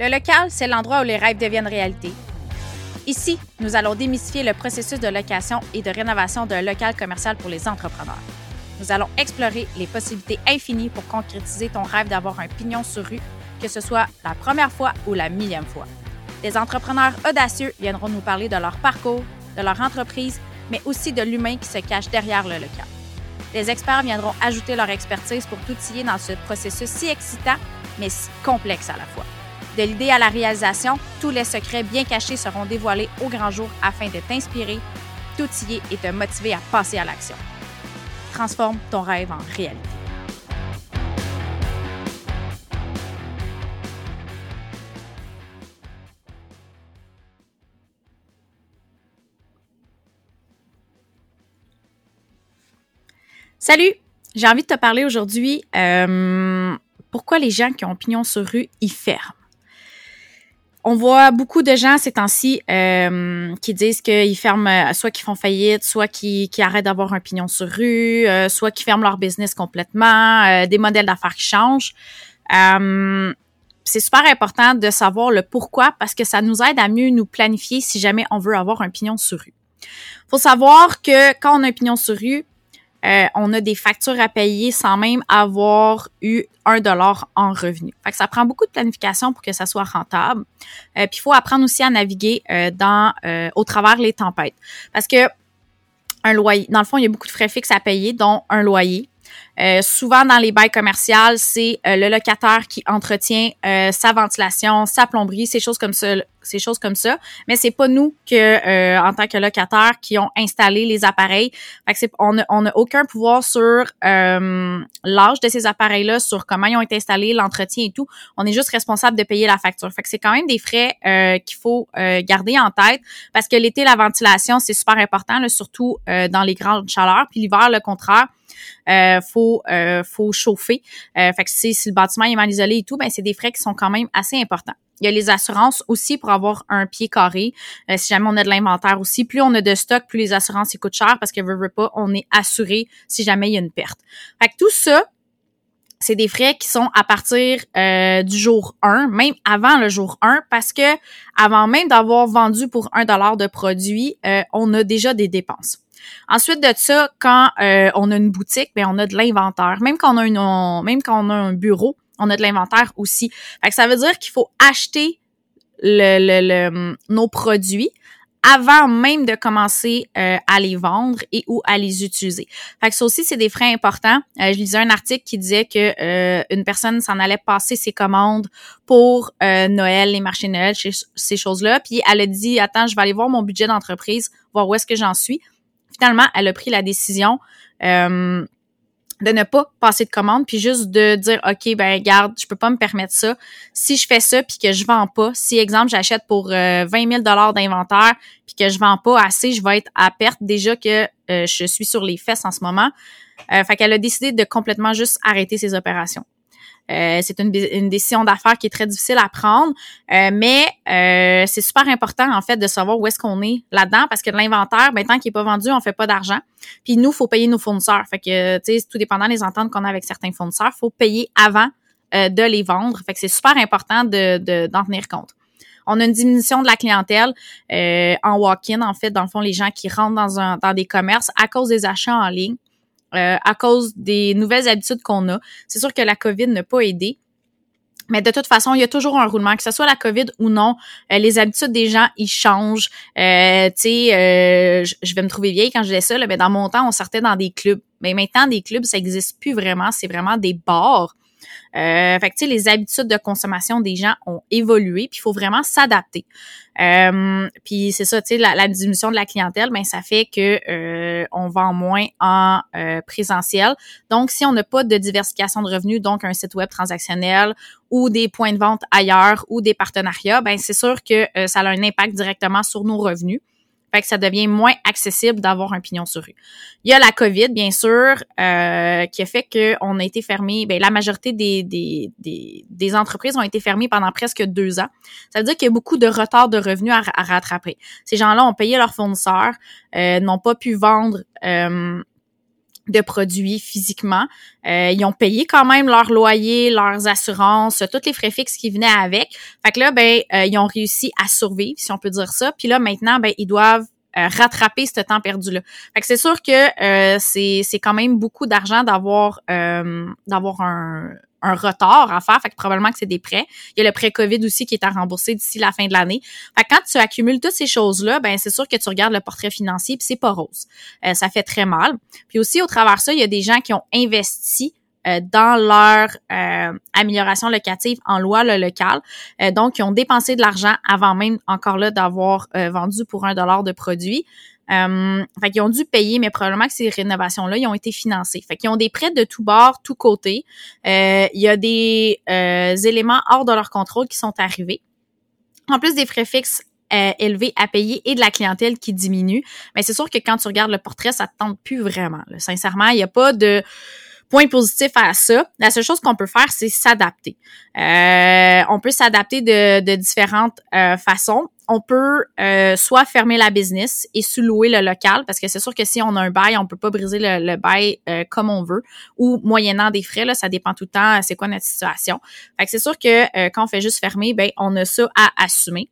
Le local, c'est l'endroit où les rêves deviennent réalité. Ici, nous allons démystifier le processus de location et de rénovation d'un local commercial pour les entrepreneurs. Nous allons explorer les possibilités infinies pour concrétiser ton rêve d'avoir un pignon sur rue, que ce soit la première fois ou la millième fois. Des entrepreneurs audacieux viendront nous parler de leur parcours, de leur entreprise, mais aussi de l'humain qui se cache derrière le local. Les experts viendront ajouter leur expertise pour t'outiller dans ce processus si excitant, mais si complexe à la fois. De l'idée à la réalisation, tous les secrets bien cachés seront dévoilés au grand jour afin de t'inspirer, t'outiller et te motiver à passer à l'action. Transforme ton rêve en réalité. Salut! J'ai envie de te parler aujourd'hui euh, pourquoi les gens qui ont pignon sur rue y ferment? On voit beaucoup de gens ces temps-ci euh, qui disent qu'ils ferment, euh, soit qu'ils font faillite, soit qu'ils arrêtent d'avoir un pignon sur rue, euh, soit qu'ils ferment leur business complètement, des modèles d'affaires qui changent. c'est super important de savoir le pourquoi parce que ça nous aide à mieux nous planifier si jamais on veut avoir un pignon sur rue. Faut savoir que quand on a un pignon sur rue, euh, on a des factures à payer sans même avoir eu un dollar en revenu. Fait que ça prend beaucoup de planification pour que ça soit rentable. Euh, puis il faut apprendre aussi à naviguer euh, dans au travers les tempêtes. Parce que un loyer, dans le fond, il y a beaucoup de frais fixes à payer, dont un loyer. Euh, souvent dans les bails commerciaux, c'est euh, le locataire qui entretient euh, sa ventilation, sa plomberie, ces choses comme ça, ces choses comme ça. Mais c'est pas nous que, en tant que locataire, qui ont installé les appareils. Fait on n'a aucun pouvoir sur l'âge de ces appareils-là, sur comment ils ont été installés, l'entretien et tout. On est juste responsable de payer la facture. Fait c'est quand même des frais qu'il faut garder en tête parce que l'été, la ventilation, c'est super important, surtout dans les grandes chaleurs. Puis l'hiver, le contraire euh, faut euh, faut chauffer. Euh, fait que si, le bâtiment est mal isolé et tout, ben c'est des frais qui sont quand même assez importants. Il y a les assurances aussi pour avoir un pied carré. Euh, si jamais on a de l'inventaire aussi, plus on a de stock, plus les assurances coûtent cher parce que veut, veut pas, on est assuré si jamais il y a une perte. Fait que tout ça, c'est des frais qui sont à partir euh, du jour 1, même avant le jour 1, parce que avant même d'avoir vendu pour un dollar de produit, euh, on a déjà des dépenses. Ensuite de ça, quand euh, on a une boutique, ben on a de l'inventaire. Même quand on a une, même quand on a un bureau, on a de l'inventaire aussi. Fait que ça veut dire qu'il faut acheter le, nos produits avant même de commencer euh, à les vendre et ou à les utiliser. Fait que ça aussi, c'est des frais importants. Euh, je lisais un article qui disait que une personne s'en allait passer ses commandes pour Noël, les marchés Noël, ces choses-là. Puis elle a dit, attends, je vais aller voir mon budget d'entreprise, voir où est-ce que j'en suis finalement, elle a pris la décision euh, de ne pas passer de commande, puis juste de dire, OK, ben garde, je peux pas me permettre ça. Si je fais ça, puis que je vends pas, si, exemple, j'achète pour euh, 20 000 d'inventaire, puis que je vends pas assez, je vais être à perte déjà que euh, je suis sur les fesses en ce moment. Euh, fait qu'elle a décidé de complètement juste arrêter ses opérations. Euh, c'est une, décision d'affaires qui est très difficile à prendre, euh, mais euh, c'est super important en fait de savoir où est-ce qu'on est là-dedans parce que l'inventaire, ben tant qu'il est pas vendu, on fait pas d'argent. Puis nous, faut payer nos fournisseurs. Fait que tu sais, tout dépendant des ententes qu'on a avec certains fournisseurs, faut payer avant de les vendre. Fait que c'est super important de d'en tenir compte. On a une diminution de la clientèle en walk-in, en fait, dans le fond, les gens qui rentrent dans, un, dans des commerces à cause des achats en ligne. Euh, à cause des nouvelles habitudes qu'on a. C'est sûr que la COVID n'a pas aidé. Mais de toute façon, il y a toujours un roulement, que ce soit la COVID ou non. Euh, les habitudes des gens, ils changent. Euh, tu sais, euh, je vais me trouver vieille quand je dis ça, mais dans mon temps, on sortait dans des clubs. Mais maintenant, des clubs, ça n'existe plus vraiment. C'est vraiment des bars. Euh, fait que, les habitudes de consommation des gens ont évolué, puis il faut vraiment s'adapter. Euh, puis c'est ça, tu sais, la, diminution de la clientèle, ben ça fait que euh, on vend moins en euh, présentiel. Donc, si on n'a pas de diversification de revenus, donc un site web transactionnel ou des points de vente ailleurs ou des partenariats, ben c'est sûr que ça a un impact directement sur nos revenus. Fait que ça devient moins accessible d'avoir un pignon sur rue. Il y a la COVID, bien sûr, euh, qui a fait qu'on a été fermé. Ben, la majorité des, des, des, des, entreprises ont été fermées pendant presque deux ans. Ça veut dire qu'il y a beaucoup de retard de revenus à, rattraper. Ces gens-là ont payé leurs fournisseurs, euh, n'ont pas pu vendre euh, de produits physiquement. Euh, ils ont payé quand même leur loyer, leurs assurances, tous les frais fixes qui venaient avec. Fait que là, ben, euh, ils ont réussi à survivre, si on peut dire ça. Puis là, maintenant, ben, ils doivent euh, rattraper ce temps perdu-là. Fait que c'est sûr que c'est, c'est quand même beaucoup d'argent d'avoir d'avoir un, un retard à faire, fait que probablement que c'est des prêts. Il y a le prêt COVID aussi qui est à rembourser d'ici la fin de l'année. Fait que quand tu accumules toutes ces choses-là, ben c'est sûr que tu regardes le portrait financier puis c'est pas rose. Euh, ça fait très mal. Puis aussi au travers ça, il y a des gens qui ont investi euh, dans leur euh, amélioration locative en loi le local. donc, ils ont dépensé de l'argent avant même encore là d'avoir vendu pour un dollar de produit. Euh, fait qu'ils ont dû payer, mais probablement que ces rénovations-là, ils ont été financées. Fait qu'ils ont des prêts de tous bords, tous côtés. Euh, il y a des euh, éléments hors de leur contrôle qui sont arrivés. En plus des frais fixes euh, élevés à payer et de la clientèle qui diminue. Mais c'est sûr que quand tu regardes le portrait, ça te tente plus vraiment. Sincèrement, il n'y a pas de point positif à ça. La seule chose qu'on peut faire, c'est s'adapter. Euh, on peut s'adapter de, de différentes euh, façons on peut euh, soit fermer la business et sous-louer le local parce que c'est sûr que si on a un bail, on peut pas briser le, bail euh, comme on veut ou moyennant des frais là, ça dépend tout le temps c'est quoi notre situation. Fait que c'est sûr que euh, quand on fait juste fermer, ben on a ça à assumer.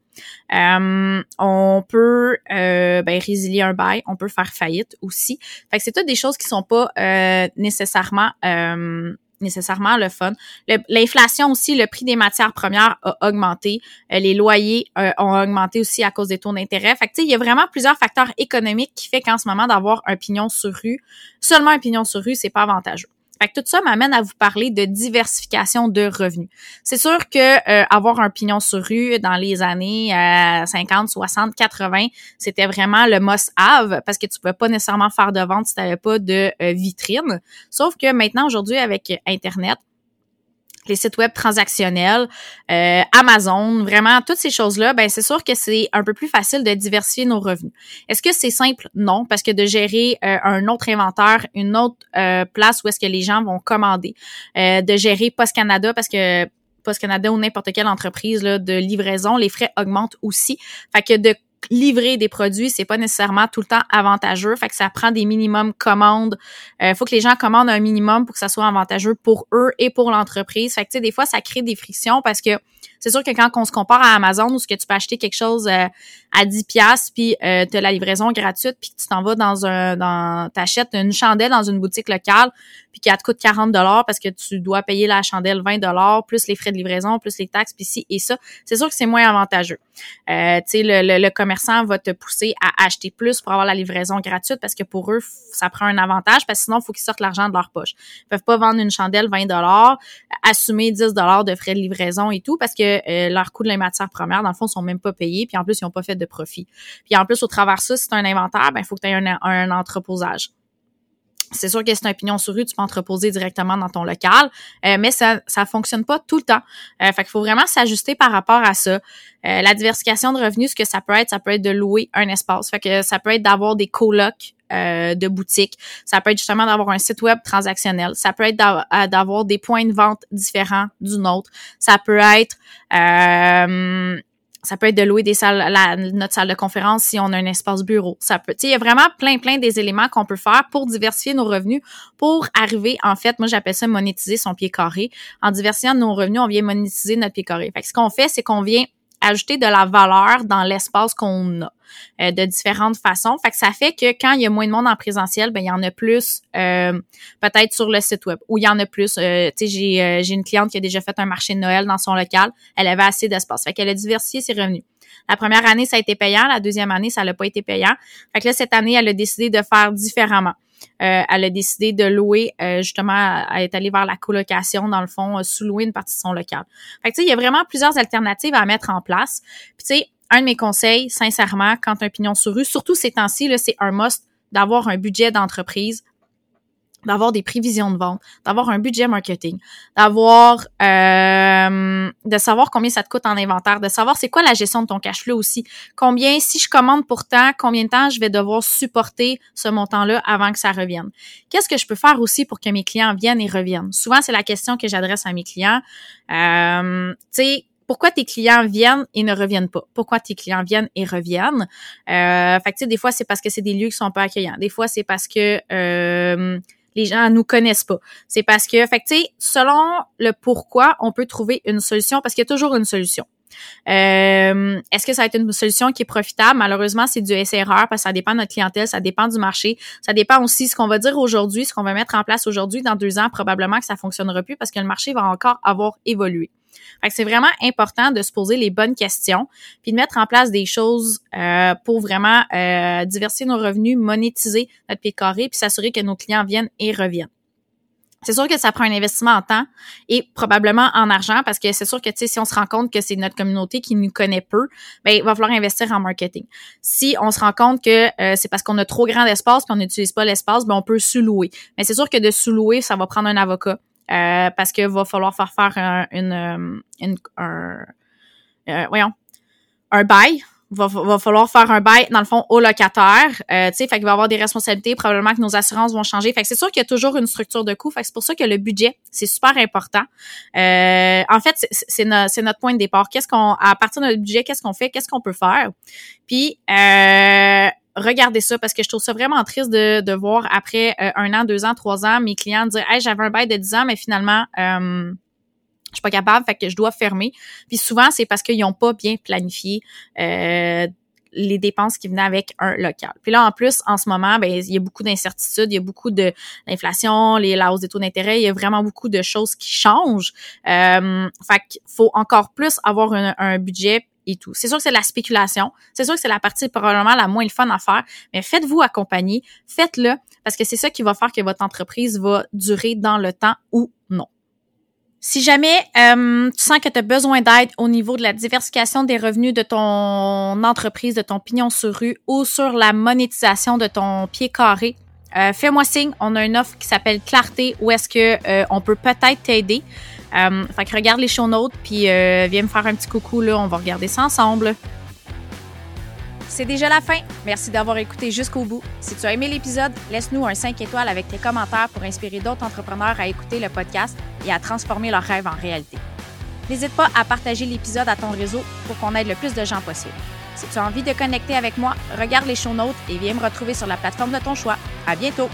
on peut ben, résilier un bail, on peut faire faillite aussi. Fait que c'est toutes des choses qui sont pas nécessairement nécessairement le fun. L'inflation aussi, le prix des matières premières a augmenté. Euh, les loyers euh, ont augmenté aussi à cause des taux d'intérêt. Fait que, il y a vraiment plusieurs facteurs économiques qui fait qu'en ce moment, d'avoir un pignon sur rue, seulement un pignon sur rue, c'est pas avantageux. Fait que tout ça m'amène à vous parler de diversification de revenus. C'est sûr que euh, avoir un pignon sur rue dans les années 50, 60, 80, c'était vraiment le must-have parce que tu pouvais pas nécessairement faire de vente si tu n'avais pas de euh, vitrine. Sauf que maintenant, aujourd'hui, avec Internet, les sites web transactionnels, euh, Amazon, vraiment toutes ces choses-là, ben c'est sûr que c'est un peu plus facile de diversifier nos revenus. Est-ce que c'est simple? Non, parce que de gérer euh, un autre inventaire, une autre euh, place où est-ce que les gens vont commander, de gérer Post Canada parce que Post Canada ou n'importe quelle entreprise là, de livraison, les frais augmentent aussi. Fait que de livrer des produits, c'est pas nécessairement tout le temps avantageux. Fait que ça prend des minimums commandes. Il euh, faut que les gens commandent un minimum pour que ça soit avantageux pour eux et pour l'entreprise. Fait que tu sais, des fois, ça crée des frictions parce que c'est sûr que quand on se compare à Amazon où ce que tu peux acheter quelque chose euh, à 10 pièces puis euh, tu as la livraison gratuite puis tu t'en vas dans un dans t'achètes une chandelle dans une boutique locale puis qui te coûte 40 dollars parce que tu dois payer la chandelle 20 dollars plus les frais de livraison plus les taxes puis ci et ça, c'est sûr que c'est moins avantageux. Euh, tu sais le, le, commerçant va te pousser à acheter plus pour avoir la livraison gratuite parce que pour eux ça prend un avantage parce que sinon il faut qu'ils sortent l'argent de leur poche. Ils peuvent pas vendre une chandelle 20 dollars, assumer 10 dollars de frais de livraison et tout parce que euh, leur coût de la matière première, dans le fond, sont même pas payés, puis en plus, ils n'ont pas fait de profit. Puis en plus, au travers de ça, si tu un inventaire, ben il faut que tu aies un, entreposage. C'est sûr que c'est un pignon sur rue, tu peux entreposer directement dans ton local, euh, mais ça ça fonctionne pas tout le temps. Euh, fait qu'il faut vraiment s'ajuster par rapport à ça. la diversification de revenus, ce que ça peut être, ça peut être de louer un espace. Fait que ça peut être d'avoir des colocs euh, de boutique. Ça peut être justement d'avoir un site web transactionnel. Ça peut être euh, d'avoir des points de vente différents d'une autre. Ça peut être euh, ça peut être de louer des salles, notre salle de conférence si on a un espace bureau. Ça peut, il y a vraiment plein, plein des éléments qu'on peut faire pour diversifier nos revenus, pour arriver, en fait, moi j'appelle ça monétiser son pied carré. En diversifiant nos revenus, on vient monétiser notre pied carré. Fait que ce qu'on fait, c'est qu'on vient ajouter de la valeur dans l'espace qu'on a euh, de différentes façons. Fait que ça fait que quand il y a moins de monde en présentiel, ben il y en a plus euh, peut-être sur le site web ou il y en a plus. Euh, tu sais, j'ai j'ai une cliente qui a déjà fait un marché de Noël dans son local. Elle avait assez d'espace. Fait qu'elle a diversifié ses revenus. La première année, ça a été payant. La deuxième année, ça n'a pas été payant. Fait que là, cette année, elle a décidé de faire différemment. Euh, elle a décidé de louer, euh, justement, elle est allée vers la colocation, dans le fond, sous-louer une partie de son local. Fait tu sais, il y a vraiment plusieurs alternatives à mettre en place. Puis, tu sais, un de mes conseils, sincèrement, quand un pignon sur rue, surtout ces temps-ci, c'est un must d'avoir un budget d'entreprise d'avoir des prévisions de vente, d'avoir un budget marketing, d'avoir euh, de savoir combien ça te coûte en inventaire, de savoir c'est quoi la gestion de ton cash flow aussi. Combien, si je commande pourtant, combien de temps je vais devoir supporter ce montant-là avant que ça revienne? Qu'est-ce que je peux faire aussi pour que mes clients viennent et reviennent? Souvent, c'est la question que j'adresse à mes clients. Euh, tu sais, pourquoi tes clients viennent et ne reviennent pas? Pourquoi tes clients viennent et reviennent? Euh, fait que, des fois, c'est parce que c'est des lieux qui sont pas accueillants. Des fois, c'est parce que euh, les gens nous connaissent pas. C'est parce que, fait selon le pourquoi, on peut trouver une solution parce qu'il y a toujours une solution. Euh, est-ce que ça va être une solution qui est profitable? Malheureusement, c'est du SRR parce que ça dépend de notre clientèle, ça dépend du marché, ça dépend aussi ce qu'on va dire aujourd'hui, ce qu'on va mettre en place aujourd'hui. Dans deux ans, probablement que ça fonctionnera plus parce que le marché va encore avoir évolué. C'est vraiment important de se poser les bonnes questions, puis de mettre en place des choses euh, pour vraiment euh, diversifier nos revenus, monétiser notre pied carré, puis s'assurer que nos clients viennent et reviennent. C'est sûr que ça prend un investissement en temps et probablement en argent parce que c'est sûr que si on se rend compte que c'est notre communauté qui nous connaît peu, ben il va falloir investir en marketing. Si on se rend compte que euh, c'est parce qu'on a trop grand d'espace qu'on n'utilise pas l'espace, ben on peut sous-louer. Mais c'est sûr que de sous-louer, ça va prendre un avocat euh, parce qu'il va falloir faire faire un, une, euh, une un, voyons, un bail va, va falloir faire un bail, dans le fond, au locataire. Euh, tu sais, fait qu'il va avoir des responsabilités. Probablement que nos assurances vont changer. Fait que c'est sûr qu'il y a toujours une structure de coût. Fait que c'est pour ça que le budget, c'est super important. Euh, en fait, c'est notre point de départ. Qu'est-ce qu'on, à partir de notre budget, qu'est-ce qu'on fait? Qu'est-ce qu'on peut faire? Puis, euh, regardez ça parce que je trouve ça vraiment triste de, de voir après euh, un an, deux ans, trois ans, mes clients dire Hey, j'avais un bail de dix ans, mais finalement, euh, je suis pas capable, fait que je dois fermer. Puis souvent, c'est parce qu'ils n'ont pas bien planifié euh, les dépenses qui venaient avec un local. Puis là, en plus, en ce moment, ben, il y a beaucoup d'incertitudes, il y a beaucoup de l'inflation, les la hausse des taux d'intérêt, il y a vraiment beaucoup de choses qui changent. Euh, fait qu'il faut encore plus avoir un, budget C'est sûr que c'est la spéculation. C'est sûr que c'est la partie probablement la moins le fun à faire, mais faites-vous accompagner, faites-le parce que c'est ça qui va faire que votre entreprise va durer dans le temps ou non. Si jamais euh, tu sens que tu as besoin d'aide au niveau de la diversification des revenus de ton entreprise, de ton pignon sur rue ou sur la monétisation de ton pied carré, euh, fais-moi signe. On a une offre qui s'appelle Clarté où est-ce que euh, on peut peut-être t'aider. Fait que regarde les show notes puis viens me faire un petit coucou là. On va regarder ça ensemble. C'est déjà la fin. Merci d'avoir écouté jusqu'au bout. Si tu as aimé l'épisode, laisse-nous un 5 étoiles avec tes commentaires pour inspirer d'autres entrepreneurs à écouter le podcast et à transformer leurs rêves en réalité. N'hésite pas à partager l'épisode à ton réseau pour qu'on aide le plus de gens possible. Si tu as envie de connecter avec moi, regarde les show notes et viens me retrouver sur la plateforme de ton choix. À bientôt!